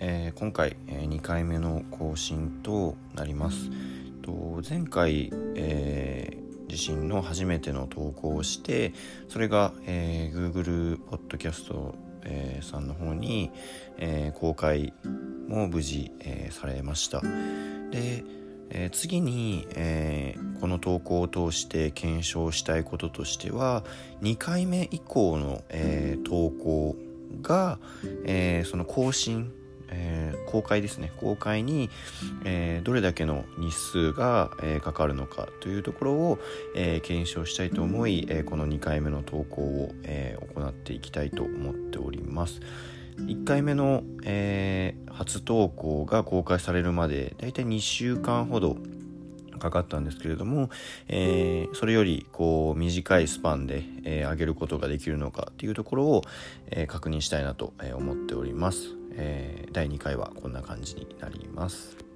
今回、えー、2回目の更新となります。と前回、えー、自身の初めての投稿をしてそれが、えー、Google ポッドキャスト、えー、さんの方に、えー、公開も無事、えー、されました。で、えー、次に、えー、この投稿を通して検証したいこととしては2回目以降の、えー、投稿が、えー、その更新、公開ですね公開に、えー、どれだけの日数が、えー、かかるのかというところを、えー、検証したいと思い、え、この2回目の投稿を、え、行っていきたいと思っております。1回目の、え、初投稿が公開されるまでだいたい2週間ほどかかったんですけれども、えー、それよりこう短いスパンで、えー、上げることができるのかっていうところを、えー、確認したいなと思っております、え第2回はこんな感じになります。